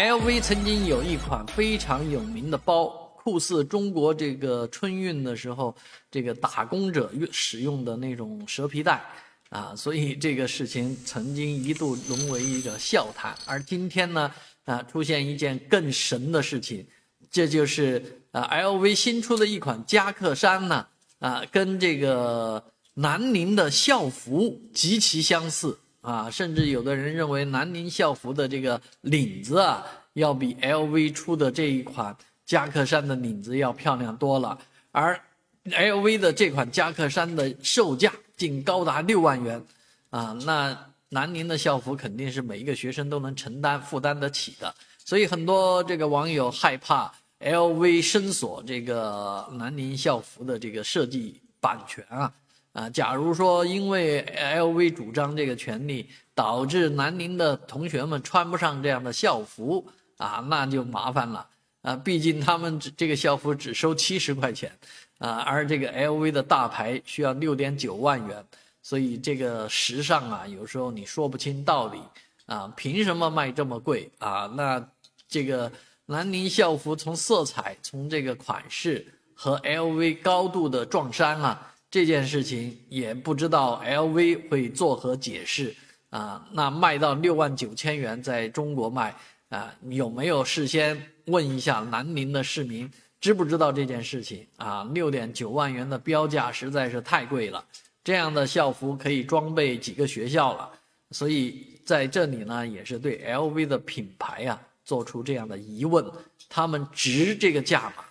LV 曾经有一款非常有名的包，酷似中国这个春运的时候，这个打工者用使用的那种蛇皮袋啊，所以这个事情曾经一度沦为一个笑谈。而今天呢，啊，出现一件更神的事情，这就是啊，LV 新出的一款夹克衫呢，啊，跟这个南宁的校服极其相似。啊，甚至有的人认为南宁校服的这个领子啊，要比 LV 出的这一款夹克衫的领子要漂亮多了。而 LV 的这款夹克衫的售价竟高达六万元，啊，那南宁的校服肯定是每一个学生都能承担负担得起的。所以很多这个网友害怕 LV 申索这个南宁校服的这个设计版权啊。啊，假如说因为 LV 主张这个权利，导致南宁的同学们穿不上这样的校服啊，那就麻烦了啊。毕竟他们这个校服只收七十块钱啊，而这个 LV 的大牌需要六点九万元，所以这个时尚啊，有时候你说不清道理啊，凭什么卖这么贵啊？那这个南宁校服从色彩、从这个款式和 LV 高度的撞衫啊。这件事情也不知道 LV 会作何解释啊？那卖到六万九千元，在中国卖啊？有没有事先问一下南宁的市民，知不知道这件事情啊？六点九万元的标价实在是太贵了，这样的校服可以装备几个学校了。所以在这里呢，也是对 LV 的品牌啊做出这样的疑问：他们值这个价吗？